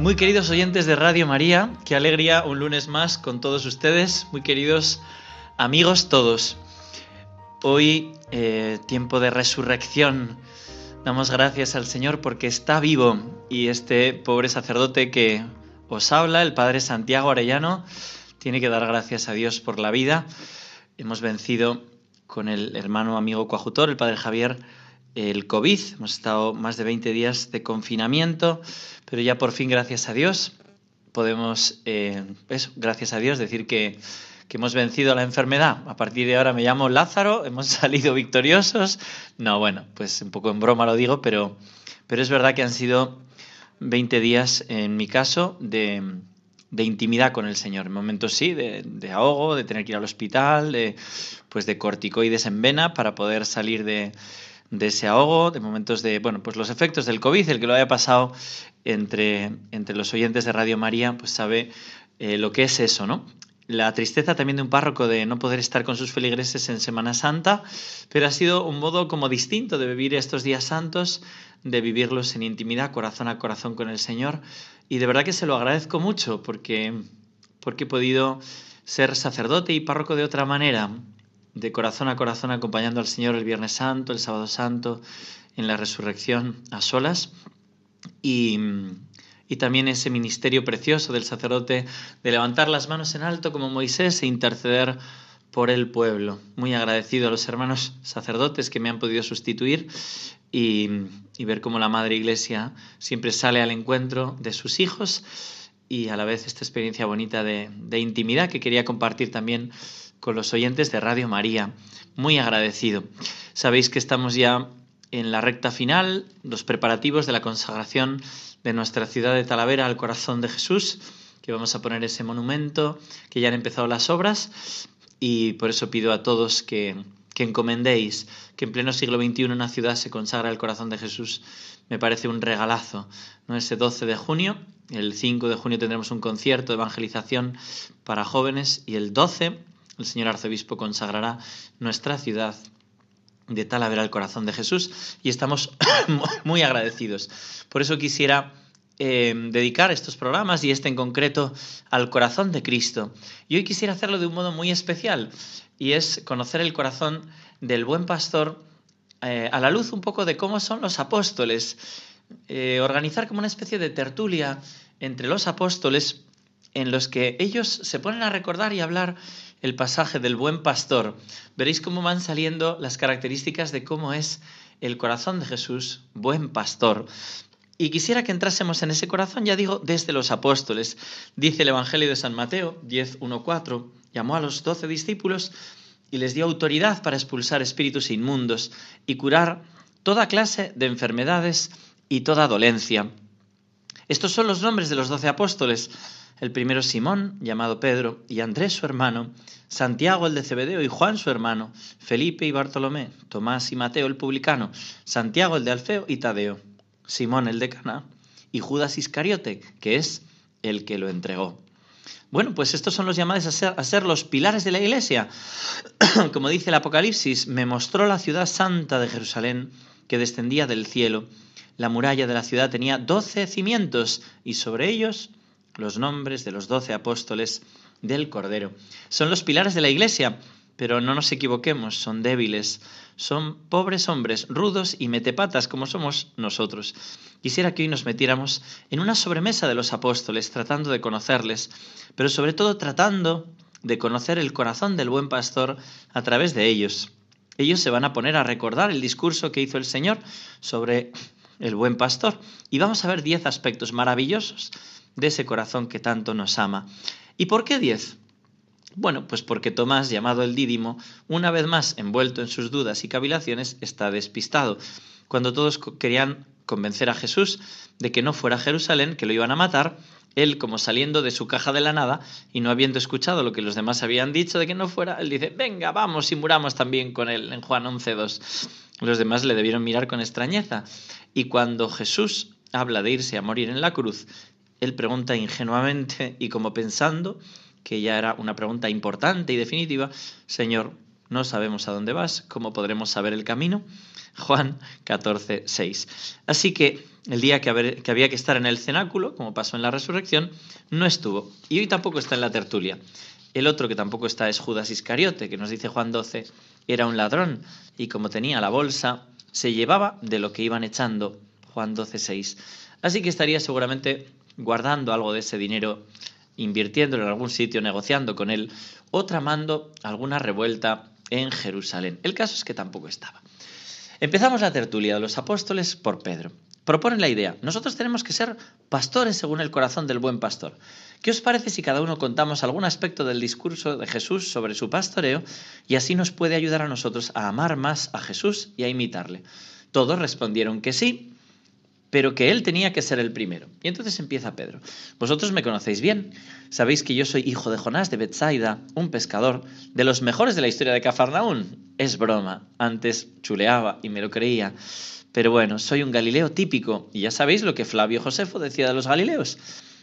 Muy queridos oyentes de Radio María, qué alegría un lunes más con todos ustedes, muy queridos amigos todos. Hoy, eh, tiempo de resurrección, damos gracias al Señor porque está vivo y este pobre sacerdote que os habla, el Padre Santiago Arellano, tiene que dar gracias a Dios por la vida. Hemos vencido con el hermano amigo coajutor, el Padre Javier, el COVID. Hemos estado más de 20 días de confinamiento, pero ya por fin, gracias a Dios, podemos, eh, gracias a Dios, decir que, que hemos vencido la enfermedad. A partir de ahora me llamo Lázaro, hemos salido victoriosos. No, bueno, pues un poco en broma lo digo, pero, pero es verdad que han sido 20 días, en mi caso, de, de intimidad con el Señor. En momentos sí, de, de, ahogo, de tener que ir al hospital, de, pues de corticoides en vena para poder salir de, de ese ahogo, de momentos de, bueno, pues los efectos del COVID, el que lo haya pasado entre, entre los oyentes de Radio María, pues sabe eh, lo que es eso, ¿no? La tristeza también de un párroco de no poder estar con sus feligreses en Semana Santa, pero ha sido un modo como distinto de vivir estos días santos, de vivirlos en intimidad, corazón a corazón con el Señor, y de verdad que se lo agradezco mucho porque, porque he podido ser sacerdote y párroco de otra manera, de corazón a corazón acompañando al Señor el Viernes Santo, el Sábado Santo, en la resurrección a solas. Y, y, también ese ministerio precioso del sacerdote de levantar las manos en alto como Moisés e interceder por el pueblo. Muy agradecido a los hermanos sacerdotes que me han podido sustituir y, y ver cómo la Madre Iglesia siempre sale al encuentro de sus hijos y a la vez esta experiencia bonita de, de intimidad que quería compartir también con los oyentes de Radio María. Muy agradecido. Sabéis que estamos ya en la recta final, los preparativos de la consagración de nuestra ciudad de Talavera al corazón de Jesús, que vamos a poner ese monumento, que ya han empezado las obras, y por eso pido a todos que, que encomendéis que en pleno siglo XXI una ciudad se consagra al corazón de Jesús. Me parece un regalazo. ¿no? Ese 12 de junio, el 5 de junio tendremos un concierto de evangelización para jóvenes y el 12 el señor arzobispo consagrará nuestra ciudad de Talavera al corazón de Jesús y estamos muy agradecidos. Por eso quisiera eh, dedicar estos programas y este en concreto al corazón de Cristo. Y hoy quisiera hacerlo de un modo muy especial y es conocer el corazón del buen pastor eh, a la luz un poco de cómo son los apóstoles. Eh, organizar como una especie de tertulia entre los apóstoles en los que ellos se ponen a recordar y hablar el pasaje del buen pastor, veréis cómo van saliendo las características de cómo es el corazón de Jesús, buen pastor. Y quisiera que entrásemos en ese corazón, ya digo, desde los apóstoles. Dice el Evangelio de San Mateo 10.1.4, llamó a los doce discípulos y les dio autoridad para expulsar espíritus inmundos y curar toda clase de enfermedades y toda dolencia. Estos son los nombres de los doce apóstoles el primero Simón, llamado Pedro, y Andrés su hermano, Santiago el de Cebedeo y Juan su hermano, Felipe y Bartolomé, Tomás y Mateo el publicano, Santiago el de Alfeo y Tadeo, Simón el de Cana y Judas Iscariote, que es el que lo entregó. Bueno, pues estos son los llamados a ser, a ser los pilares de la iglesia. Como dice el Apocalipsis, me mostró la ciudad santa de Jerusalén que descendía del cielo. La muralla de la ciudad tenía doce cimientos y sobre ellos los nombres de los doce apóstoles del Cordero. Son los pilares de la Iglesia, pero no nos equivoquemos, son débiles, son pobres hombres, rudos y metepatas como somos nosotros. Quisiera que hoy nos metiéramos en una sobremesa de los apóstoles, tratando de conocerles, pero sobre todo tratando de conocer el corazón del buen pastor a través de ellos. Ellos se van a poner a recordar el discurso que hizo el Señor sobre el buen pastor y vamos a ver diez aspectos maravillosos de ese corazón que tanto nos ama. ¿Y por qué diez? Bueno, pues porque Tomás, llamado el Dídimo, una vez más envuelto en sus dudas y cavilaciones, está despistado. Cuando todos querían convencer a Jesús de que no fuera a Jerusalén, que lo iban a matar, Él, como saliendo de su caja de la nada y no habiendo escuchado lo que los demás habían dicho de que no fuera, él dice, venga, vamos y muramos también con él en Juan 11.2. Los demás le debieron mirar con extrañeza. Y cuando Jesús habla de irse a morir en la cruz, él pregunta ingenuamente y como pensando que ya era una pregunta importante y definitiva, Señor, no sabemos a dónde vas, ¿cómo podremos saber el camino? Juan 14, 6. Así que el día que, había que estar en el cenáculo, como pasó en la resurrección, no estuvo. Y hoy tampoco está en la tertulia. El otro que tampoco está es Judas Iscariote, que nos dice Juan 12, era un ladrón y como tenía la bolsa, se llevaba de lo que iban echando. Juan 12, 6. Así que estaría seguramente guardando algo de ese dinero, invirtiéndolo en algún sitio, negociando con él, o tramando alguna revuelta en Jerusalén. El caso es que tampoco estaba. Empezamos la tertulia de los apóstoles por Pedro. Proponen la idea, nosotros tenemos que ser pastores según el corazón del buen pastor. ¿Qué os parece si cada uno contamos algún aspecto del discurso de Jesús sobre su pastoreo y así nos puede ayudar a nosotros a amar más a Jesús y a imitarle? Todos respondieron que sí, pero que él tenía que ser el primero. Y entonces empieza Pedro. Vosotros me conocéis bien. Sabéis que yo soy hijo de Jonás de Bethsaida, un pescador, de los mejores de la historia de Cafarnaún. Es broma. Antes chuleaba y me lo creía. Pero bueno, soy un Galileo típico, y ya sabéis lo que Flavio Josefo decía de los Galileos.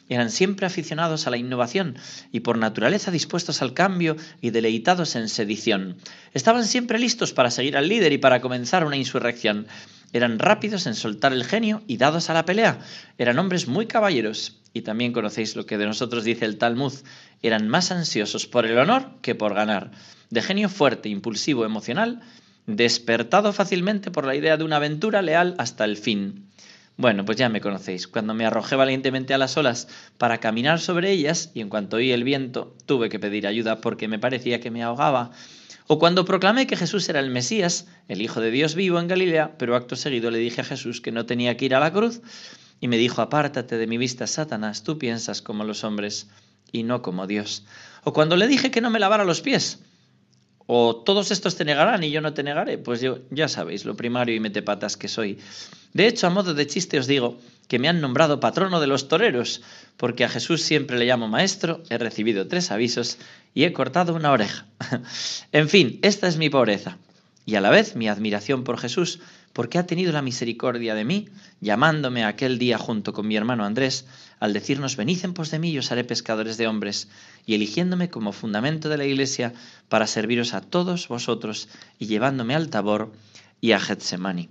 Eran siempre aficionados a la innovación y por naturaleza dispuestos al cambio y deleitados en sedición. Estaban siempre listos para seguir al líder y para comenzar una insurrección. Eran rápidos en soltar el genio y dados a la pelea. Eran hombres muy caballeros. Y también conocéis lo que de nosotros dice el Talmud. Eran más ansiosos por el honor que por ganar. De genio fuerte, impulsivo, emocional, despertado fácilmente por la idea de una aventura leal hasta el fin. Bueno, pues ya me conocéis. Cuando me arrojé valientemente a las olas para caminar sobre ellas, y en cuanto oí el viento, tuve que pedir ayuda porque me parecía que me ahogaba, o cuando proclamé que Jesús era el Mesías, el Hijo de Dios vivo en Galilea, pero acto seguido le dije a Jesús que no tenía que ir a la cruz, y me dijo, apártate de mi vista, Satanás, tú piensas como los hombres y no como Dios. O cuando le dije que no me lavara los pies, o todos estos te negarán y yo no te negaré, pues yo ya sabéis, lo primario y metepatas que soy. De hecho, a modo de chiste os digo que me han nombrado patrono de los toreros, porque a Jesús siempre le llamo maestro, he recibido tres avisos y he cortado una oreja. en fin, esta es mi pobreza. Y a la vez mi admiración por Jesús, porque ha tenido la misericordia de mí, llamándome aquel día junto con mi hermano Andrés, al decirnos, venid en pos de mí y os haré pescadores de hombres, y eligiéndome como fundamento de la Iglesia para serviros a todos vosotros y llevándome al Tabor y a Getsemani.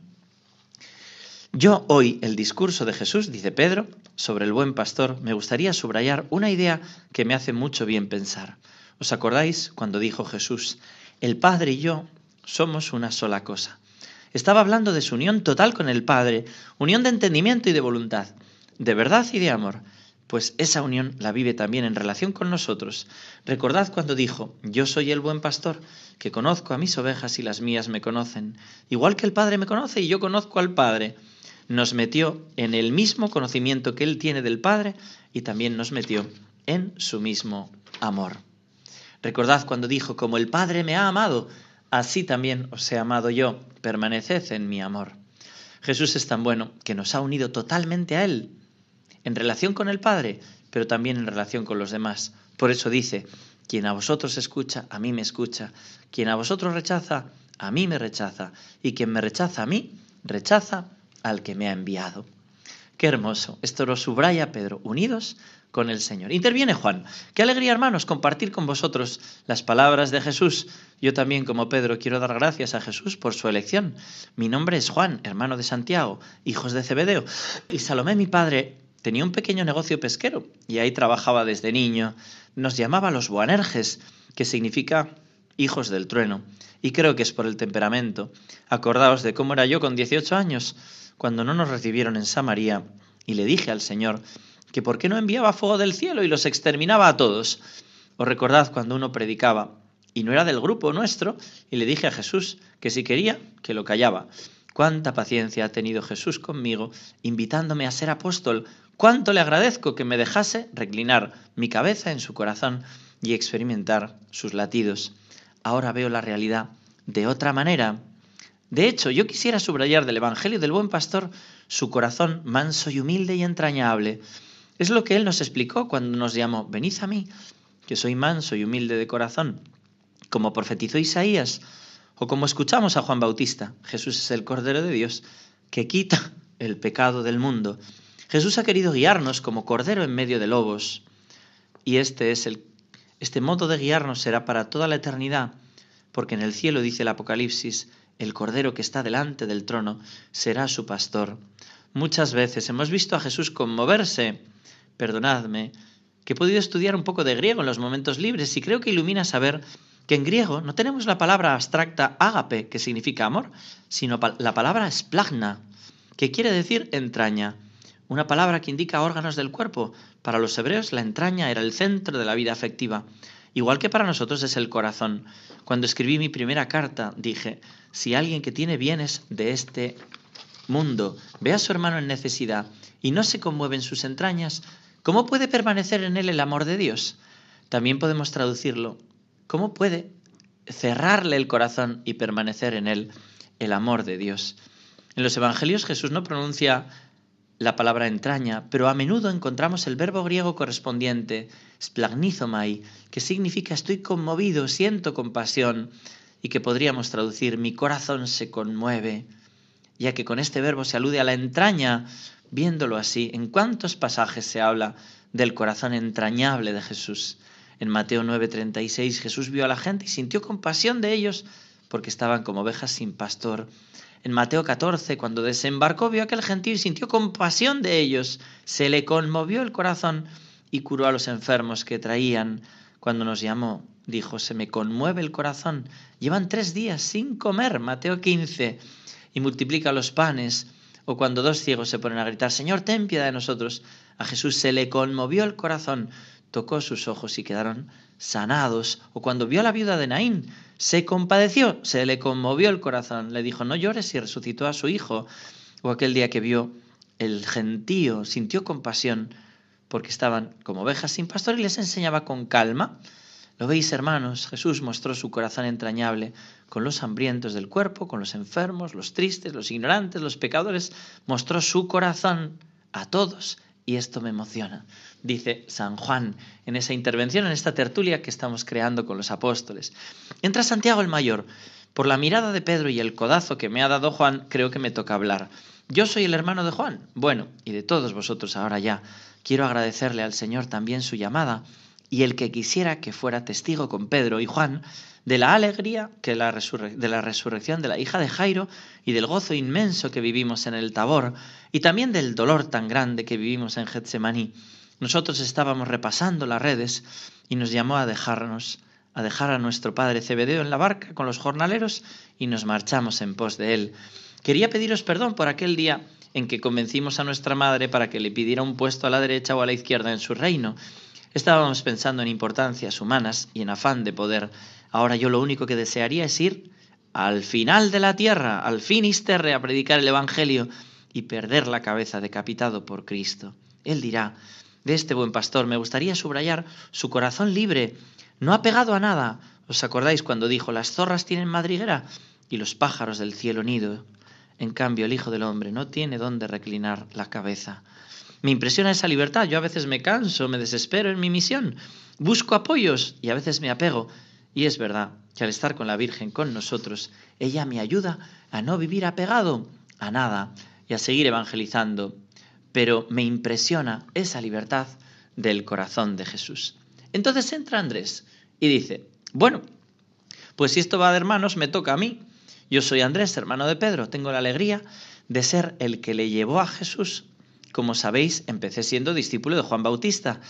Yo hoy el discurso de Jesús, dice Pedro, sobre el buen pastor, me gustaría subrayar una idea que me hace mucho bien pensar. ¿Os acordáis cuando dijo Jesús, el Padre y yo somos una sola cosa? Estaba hablando de su unión total con el Padre, unión de entendimiento y de voluntad, de verdad y de amor. Pues esa unión la vive también en relación con nosotros. Recordad cuando dijo, yo soy el buen pastor, que conozco a mis ovejas y las mías me conocen, igual que el Padre me conoce y yo conozco al Padre nos metió en el mismo conocimiento que Él tiene del Padre y también nos metió en su mismo amor. Recordad cuando dijo, como el Padre me ha amado, así también os he amado yo, permaneced en mi amor. Jesús es tan bueno que nos ha unido totalmente a Él, en relación con el Padre, pero también en relación con los demás. Por eso dice, quien a vosotros escucha, a mí me escucha, quien a vosotros rechaza, a mí me rechaza, y quien me rechaza a mí, rechaza al que me ha enviado. Qué hermoso. Esto lo subraya Pedro, unidos con el Señor. Interviene Juan. Qué alegría, hermanos, compartir con vosotros las palabras de Jesús. Yo también, como Pedro, quiero dar gracias a Jesús por su elección. Mi nombre es Juan, hermano de Santiago, hijos de Zebedeo. Y Salomé, mi padre, tenía un pequeño negocio pesquero y ahí trabajaba desde niño. Nos llamaba los Boanerges, que significa hijos del trueno. Y creo que es por el temperamento. Acordaos de cómo era yo con 18 años cuando no nos recibieron en Samaria, y le dije al Señor que por qué no enviaba fuego del cielo y los exterminaba a todos. Os recordad cuando uno predicaba y no era del grupo nuestro, y le dije a Jesús que si quería, que lo callaba. Cuánta paciencia ha tenido Jesús conmigo, invitándome a ser apóstol. Cuánto le agradezco que me dejase reclinar mi cabeza en su corazón y experimentar sus latidos. Ahora veo la realidad de otra manera. De hecho, yo quisiera subrayar del Evangelio del Buen Pastor su corazón manso y humilde y entrañable. Es lo que Él nos explicó cuando nos llamó, venid a mí, que soy manso y humilde de corazón, como profetizó Isaías, o como escuchamos a Juan Bautista, Jesús es el Cordero de Dios, que quita el pecado del mundo. Jesús ha querido guiarnos como Cordero en medio de lobos, y este es el este modo de guiarnos será para toda la eternidad, porque en el cielo dice el Apocalipsis, el Cordero que está delante del trono será su pastor. Muchas veces hemos visto a Jesús conmoverse, perdonadme, que he podido estudiar un poco de griego en los momentos libres y creo que ilumina saber que en griego no tenemos la palabra abstracta ágape, que significa amor, sino la palabra splagna, que quiere decir entraña una palabra que indica órganos del cuerpo. Para los hebreos la entraña era el centro de la vida afectiva, igual que para nosotros es el corazón. Cuando escribí mi primera carta dije, si alguien que tiene bienes de este mundo ve a su hermano en necesidad y no se conmueve en sus entrañas, ¿cómo puede permanecer en él el amor de Dios? También podemos traducirlo, ¿cómo puede cerrarle el corazón y permanecer en él el amor de Dios? En los Evangelios Jesús no pronuncia la palabra entraña, pero a menudo encontramos el verbo griego correspondiente, splagnizomai, que significa estoy conmovido, siento compasión, y que podríamos traducir mi corazón se conmueve, ya que con este verbo se alude a la entraña, viéndolo así, ¿en cuántos pasajes se habla del corazón entrañable de Jesús? En Mateo 9:36 Jesús vio a la gente y sintió compasión de ellos porque estaban como ovejas sin pastor. En Mateo 14, cuando desembarcó, vio a aquel gentil y sintió compasión de ellos. Se le conmovió el corazón y curó a los enfermos que traían. Cuando nos llamó, dijo, se me conmueve el corazón. Llevan tres días sin comer, Mateo 15, y multiplica los panes. O cuando dos ciegos se ponen a gritar, Señor, ten piedad de nosotros. A Jesús se le conmovió el corazón, tocó sus ojos y quedaron sanados. O cuando vio a la viuda de Naín, se compadeció, se le conmovió el corazón, le dijo, no llores y resucitó a su hijo. O aquel día que vio el gentío, sintió compasión porque estaban como ovejas sin pastor y les enseñaba con calma. Lo veis, hermanos, Jesús mostró su corazón entrañable con los hambrientos del cuerpo, con los enfermos, los tristes, los ignorantes, los pecadores. Mostró su corazón a todos y esto me emociona, dice San Juan en esa intervención, en esta tertulia que estamos creando con los apóstoles. Entra Santiago el Mayor. Por la mirada de Pedro y el codazo que me ha dado Juan, creo que me toca hablar. Yo soy el hermano de Juan. Bueno, y de todos vosotros ahora ya. Quiero agradecerle al Señor también su llamada y el que quisiera que fuera testigo con Pedro y Juan de la alegría que la de la resurrección de la hija de Jairo y del gozo inmenso que vivimos en el Tabor y también del dolor tan grande que vivimos en Getsemaní. Nosotros estábamos repasando las redes y nos llamó a dejarnos, a dejar a nuestro padre Cebedeo en la barca con los jornaleros y nos marchamos en pos de él. Quería pediros perdón por aquel día en que convencimos a nuestra madre para que le pidiera un puesto a la derecha o a la izquierda en su reino. Estábamos pensando en importancias humanas y en afán de poder Ahora yo lo único que desearía es ir al final de la tierra, al finisterre, a predicar el Evangelio y perder la cabeza decapitado por Cristo. Él dirá, de este buen pastor me gustaría subrayar su corazón libre, no apegado a nada. ¿Os acordáis cuando dijo, las zorras tienen madriguera y los pájaros del cielo nido? En cambio, el Hijo del Hombre no tiene dónde reclinar la cabeza. Me impresiona esa libertad. Yo a veces me canso, me desespero en mi misión. Busco apoyos y a veces me apego. Y es verdad que al estar con la Virgen con nosotros, ella me ayuda a no vivir apegado a nada y a seguir evangelizando. Pero me impresiona esa libertad del corazón de Jesús. Entonces entra Andrés y dice, bueno, pues si esto va de hermanos, me toca a mí. Yo soy Andrés, hermano de Pedro, tengo la alegría de ser el que le llevó a Jesús. Como sabéis, empecé siendo discípulo de Juan Bautista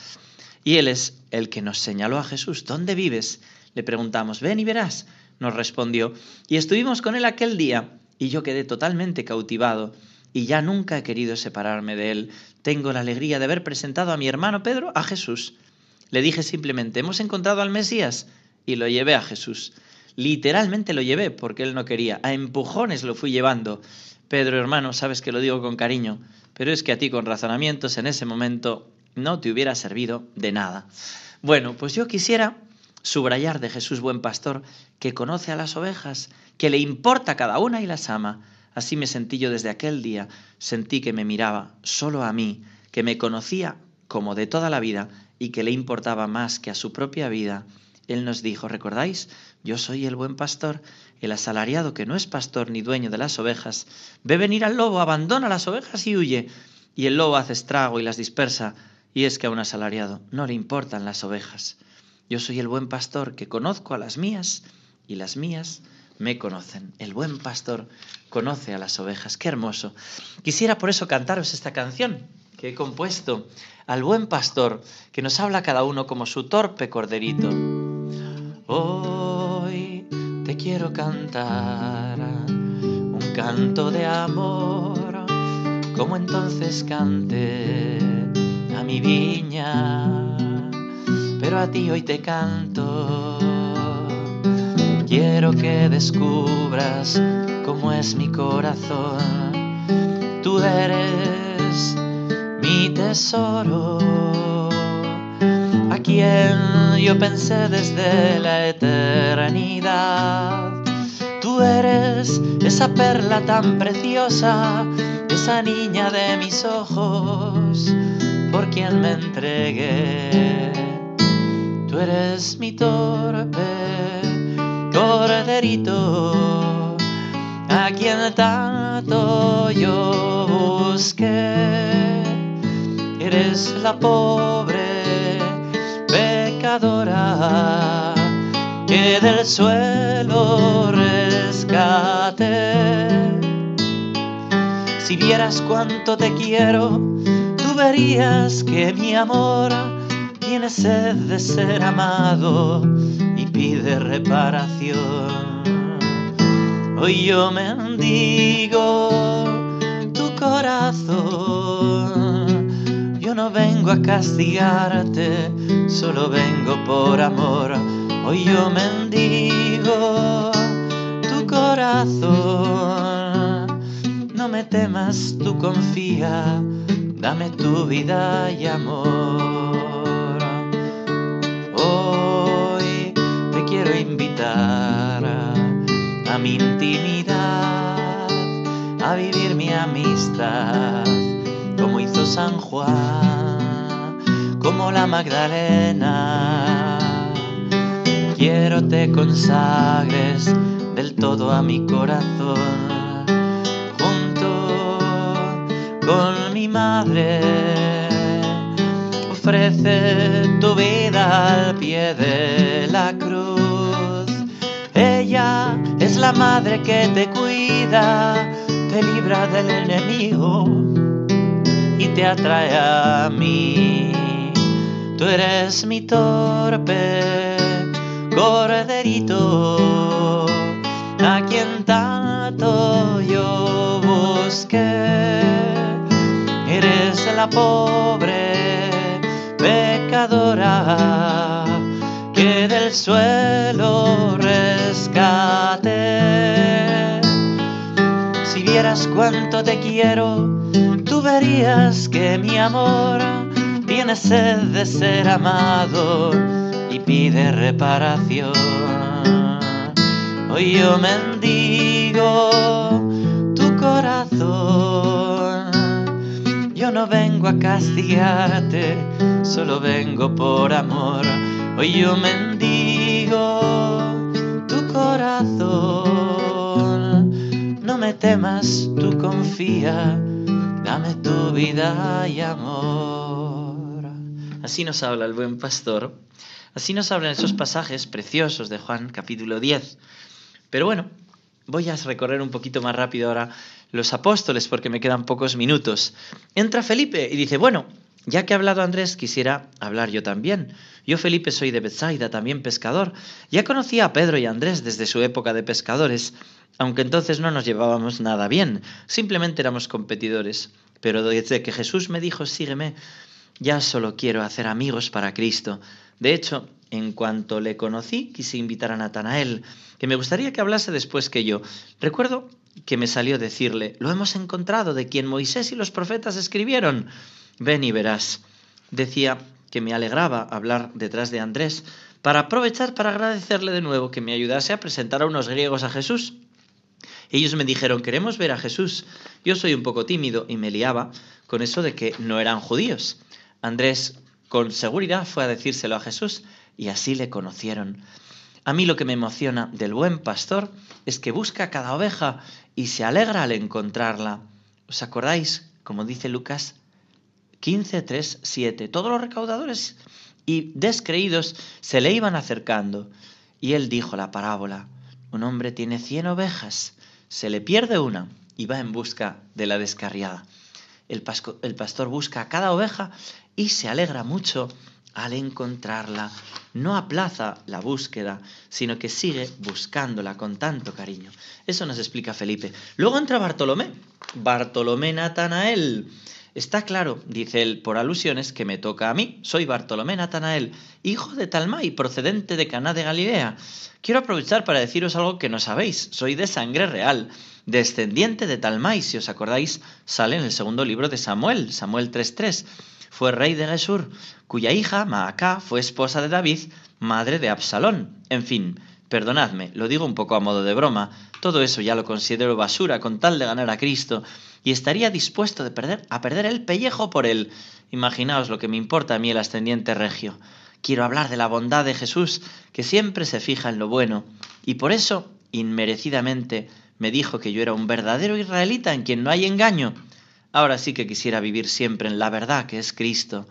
y él es el que nos señaló a Jesús. ¿Dónde vives? Le preguntamos, ven y verás, nos respondió, y estuvimos con él aquel día, y yo quedé totalmente cautivado, y ya nunca he querido separarme de él. Tengo la alegría de haber presentado a mi hermano Pedro a Jesús. Le dije simplemente, hemos encontrado al Mesías, y lo llevé a Jesús. Literalmente lo llevé, porque él no quería. A empujones lo fui llevando. Pedro, hermano, sabes que lo digo con cariño, pero es que a ti con razonamientos en ese momento no te hubiera servido de nada. Bueno, pues yo quisiera subrayar de Jesús buen pastor, que conoce a las ovejas, que le importa cada una y las ama. Así me sentí yo desde aquel día, sentí que me miraba solo a mí, que me conocía como de toda la vida y que le importaba más que a su propia vida, Él nos dijo, ¿recordáis? Yo soy el buen pastor, el asalariado que no es pastor ni dueño de las ovejas, ve venir al lobo, abandona las ovejas y huye, y el lobo hace estrago y las dispersa, y es que a un asalariado no le importan las ovejas. Yo soy el buen pastor que conozco a las mías y las mías me conocen. El buen pastor conoce a las ovejas. Qué hermoso. Quisiera por eso cantaros esta canción que he compuesto al buen pastor que nos habla cada uno como su torpe corderito. Hoy te quiero cantar un canto de amor, como entonces canté a mi viña, pero a ti hoy te canto. Quiero que descubras cómo es mi corazón. Tú eres mi tesoro, yo pensé desde la eternidad. Tú eres esa perla tan preciosa, esa niña de mis ojos, por quien me entregué. Tú eres mi torpe corderito, a quien tanto yo busqué. Eres la pobre que del suelo rescate. Si vieras cuánto te quiero, tú verías que mi amor tiene sed de ser amado pide reparación. Hoy yo mendigo tu corazón. No vengo a castigarte, solo vengo por amor. Hoy yo mendigo tu corazón. No me temas, tú confía, dame tu vida y amor. a, mi intimidad, a vivir mi amistad, como hizo San Juan, como la Magdalena. Quiero te consagres del todo a mi corazón, junto con mi madre. Ofrece tu vida al pie de la cruz ella es la madre que te cuida, te libra del enemigo y te atrae a mí. Tú eres mi torpe corderito, a quien tanto yo busqué. Eres la pobre pecadora que del suelo rescate. Si vieras cuánto te quiero, tú verías que mi amor tiene sed de ser amado y pide reparación. Hoy yo mendigo tu corazón. Yo no vengo a castigarte, solo vengo por amor Hoy yo mendigo tu corazón. No me temas, tú confía, dame tu vida y amor. Así nos habla el buen pastor. Así nos hablan esos pasajes preciosos de Juan capítulo 10. Pero bueno, voy a recorrer un poquito más rápido ahora los apóstoles porque me quedan pocos minutos. Entra Felipe y dice, bueno, ya que ha hablado Andrés, quisiera hablar yo también. Yo, Felipe, soy de Bethsaida, también pescador. Ya conocía a Pedro y a Andrés desde su época de pescadores, aunque entonces no nos llevábamos nada bien, simplemente éramos competidores. Pero desde que Jesús me dijo, sígueme, ya solo quiero hacer amigos para Cristo. De hecho, en cuanto le conocí, quise invitar a Natanael, que me gustaría que hablase después que yo. Recuerdo que me salió decirle, lo hemos encontrado de quien Moisés y los profetas escribieron. Ven y verás. Decía que me alegraba hablar detrás de Andrés para aprovechar para agradecerle de nuevo que me ayudase a presentar a unos griegos a Jesús. Ellos me dijeron, queremos ver a Jesús. Yo soy un poco tímido y me liaba con eso de que no eran judíos. Andrés con seguridad fue a decírselo a Jesús y así le conocieron. A mí lo que me emociona del buen pastor es que busca cada oveja y se alegra al encontrarla. ¿Os acordáis? Como dice Lucas 15, 3, 7. Todos los recaudadores y descreídos se le iban acercando. Y él dijo la parábola. Un hombre tiene cien ovejas, se le pierde una y va en busca de la descarriada. El, pastor busca a cada oveja y se alegra mucho al encontrarla. No aplaza la búsqueda, sino que sigue buscándola con tanto cariño. Eso nos explica Felipe. Luego entra Bartolomé. Bartolomé Natanael. Está claro, dice él por alusiones, que me toca a mí. Soy Bartolomé Natanael, hijo de Talmai, procedente de Caná de Galilea. Quiero aprovechar para deciros algo que no sabéis. Soy de sangre real, descendiente de Talmai, si os acordáis, sale en el segundo libro de Samuel, Samuel 3.3 fue rey de Gesur, cuya hija, Maacá, fue esposa de David, madre de Absalón. En fin, perdonadme, lo digo un poco a modo de broma, todo eso ya lo considero basura con tal de ganar a Cristo, y estaría dispuesto de perder, a perder el pellejo por él. Imaginaos lo que me importa a mí el ascendiente regio. Quiero hablar de la bondad de Jesús, que siempre se fija en lo bueno, y por eso, inmerecidamente, me dijo que yo era un verdadero israelita en quien no hay engaño. Ahora sí que quisiera vivir siempre en la verdad que es Cristo.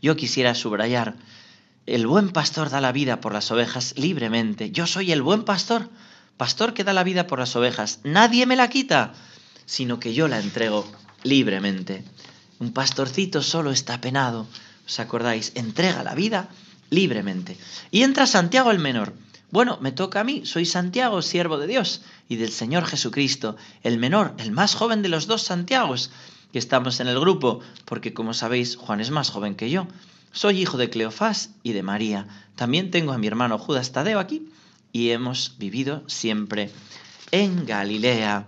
Yo quisiera subrayar, el buen pastor da la vida por las ovejas libremente. Yo soy el buen pastor, pastor que da la vida por las ovejas. Nadie me la quita, sino que yo la entrego libremente. Un pastorcito solo está penado. ¿Os acordáis? Entrega la vida libremente. Y entra Santiago el menor. Bueno, me toca a mí, soy Santiago, siervo de Dios y del Señor Jesucristo, el menor, el más joven de los dos Santiagos que estamos en el grupo, porque como sabéis, Juan es más joven que yo. Soy hijo de Cleofás y de María. También tengo a mi hermano Judas Tadeo aquí y hemos vivido siempre en Galilea.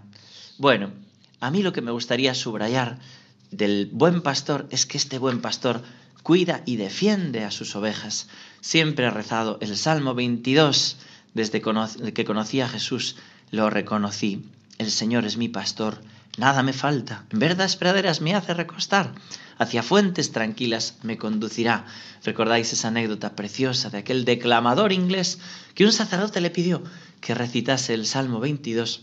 Bueno, a mí lo que me gustaría subrayar del buen pastor es que este buen pastor cuida y defiende a sus ovejas. Siempre he rezado el Salmo 22, desde que conocí a Jesús, lo reconocí. El Señor es mi pastor Nada me falta. En verdas praderas me hace recostar. Hacia fuentes tranquilas me conducirá. ¿Recordáis esa anécdota preciosa de aquel declamador inglés que un sacerdote le pidió que recitase el Salmo 22?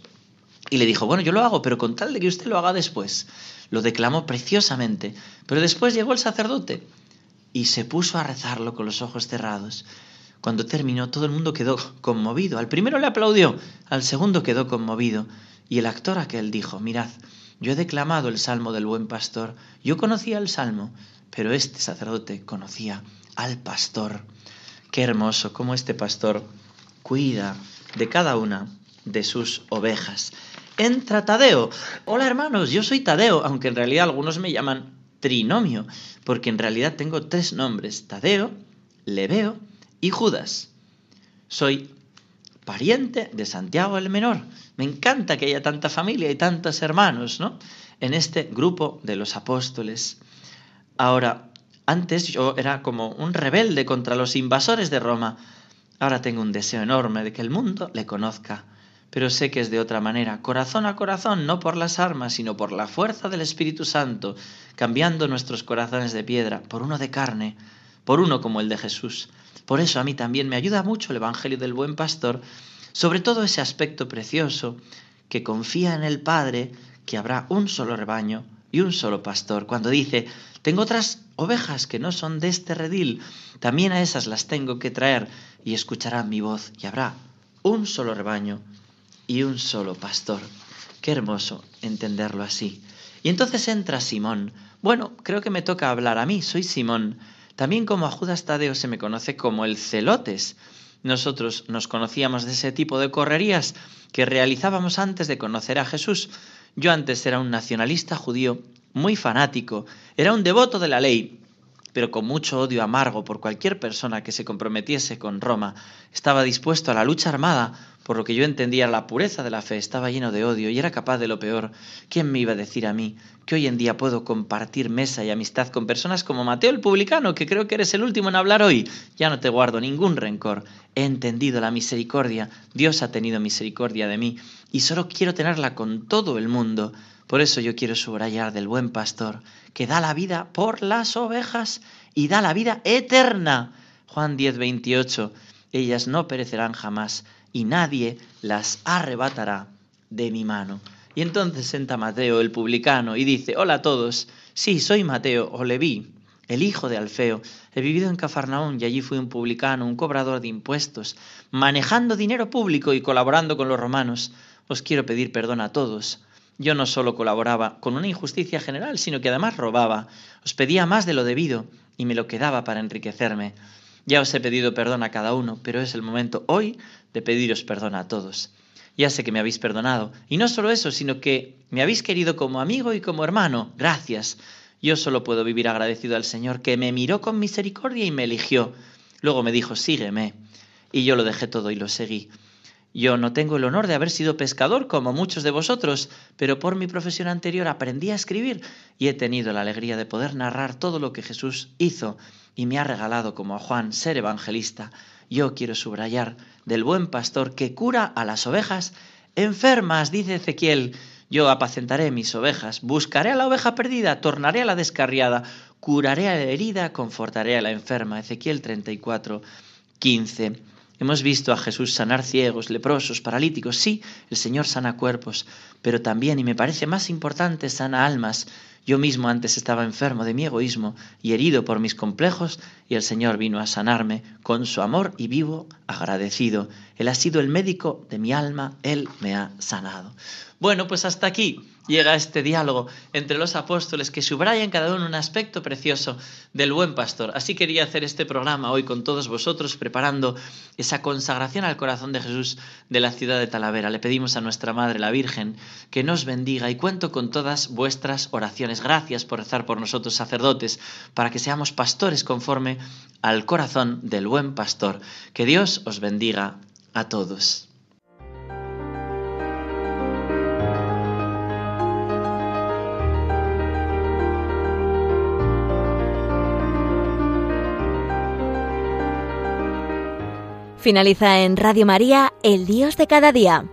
Y le dijo, bueno, yo lo hago, pero con tal de que usted lo haga después. Lo declamó preciosamente, pero después llegó el sacerdote y se puso a rezarlo con los ojos cerrados. Cuando terminó, todo el mundo quedó conmovido. Al primero le aplaudió, al segundo quedó conmovido. Y el actor aquel dijo, mirad, yo he declamado el salmo del buen pastor, yo conocía el salmo, pero este sacerdote conocía al pastor. Qué hermoso cómo este pastor cuida de cada una de sus ovejas. Entra Tadeo. Hola hermanos, yo soy Tadeo, aunque en realidad algunos me llaman trinomio, porque en realidad tengo tres nombres, Tadeo, Leveo y Judas. Soy pariente de Santiago el Menor. Me encanta que haya tanta familia y tantos hermanos, ¿no? En este grupo de los apóstoles. Ahora, antes yo era como un rebelde contra los invasores de Roma. Ahora tengo un deseo enorme de que el mundo le conozca. Pero sé que es de otra manera, corazón a corazón, no por las armas, sino por la fuerza del Espíritu Santo, cambiando nuestros corazones de piedra por uno de carne, por uno como el de Jesús. Por eso a mí también me ayuda mucho el Evangelio del Buen Pastor, sobre todo ese aspecto precioso que confía en el Padre que habrá un solo rebaño y un solo pastor. Cuando dice, tengo otras ovejas que no son de este redil, también a esas las tengo que traer y escucharán mi voz y habrá un solo rebaño y un solo pastor. Qué hermoso entenderlo así. Y entonces entra Simón. Bueno, creo que me toca hablar a mí, soy Simón. También como a Judas Tadeo se me conoce como el celotes. Nosotros nos conocíamos de ese tipo de correrías que realizábamos antes de conocer a Jesús. Yo antes era un nacionalista judío muy fanático, era un devoto de la ley, pero con mucho odio amargo por cualquier persona que se comprometiese con Roma. Estaba dispuesto a la lucha armada por lo que yo entendía la pureza de la fe, estaba lleno de odio y era capaz de lo peor. ¿Quién me iba a decir a mí que hoy en día puedo compartir mesa y amistad con personas como Mateo el publicano, que creo que eres el último en hablar hoy? Ya no te guardo ningún rencor. He entendido la misericordia. Dios ha tenido misericordia de mí y solo quiero tenerla con todo el mundo. Por eso yo quiero subrayar del buen pastor, que da la vida por las ovejas y da la vida eterna. Juan 10, 28. Ellas no perecerán jamás y nadie las arrebatará de mi mano. Y entonces senta Mateo, el publicano, y dice, hola a todos, sí, soy Mateo, o Leví, el hijo de Alfeo. He vivido en Cafarnaún y allí fui un publicano, un cobrador de impuestos, manejando dinero público y colaborando con los romanos. Os quiero pedir perdón a todos. Yo no solo colaboraba con una injusticia general, sino que además robaba. Os pedía más de lo debido y me lo quedaba para enriquecerme. Ya os he pedido perdón a cada uno, pero es el momento hoy de pediros perdón a todos. Ya sé que me habéis perdonado. Y no solo eso, sino que me habéis querido como amigo y como hermano. Gracias. Yo solo puedo vivir agradecido al Señor, que me miró con misericordia y me eligió. Luego me dijo, sígueme. Y yo lo dejé todo y lo seguí. Yo no tengo el honor de haber sido pescador como muchos de vosotros, pero por mi profesión anterior aprendí a escribir y he tenido la alegría de poder narrar todo lo que Jesús hizo y me ha regalado como a Juan ser evangelista. Yo quiero subrayar del buen pastor que cura a las ovejas enfermas, dice Ezequiel. Yo apacentaré mis ovejas, buscaré a la oveja perdida, tornaré a la descarriada, curaré a la herida, confortaré a la enferma. Ezequiel 34, 15. Hemos visto a Jesús sanar ciegos, leprosos, paralíticos. Sí, el Señor sana cuerpos, pero también, y me parece más importante, sana almas. Yo mismo antes estaba enfermo de mi egoísmo y herido por mis complejos, y el Señor vino a sanarme con su amor y vivo agradecido. Él ha sido el médico de mi alma, Él me ha sanado. Bueno, pues hasta aquí llega este diálogo entre los apóstoles que subrayan cada uno un aspecto precioso del buen pastor. Así quería hacer este programa hoy con todos vosotros, preparando esa consagración al corazón de Jesús de la ciudad de Talavera. Le pedimos a nuestra Madre, la Virgen, que nos bendiga y cuento con todas vuestras oraciones. Gracias por rezar por nosotros, sacerdotes, para que seamos pastores conforme al corazón del buen pastor. Que Dios os bendiga a todos. Finaliza en Radio María, El Dios de cada día.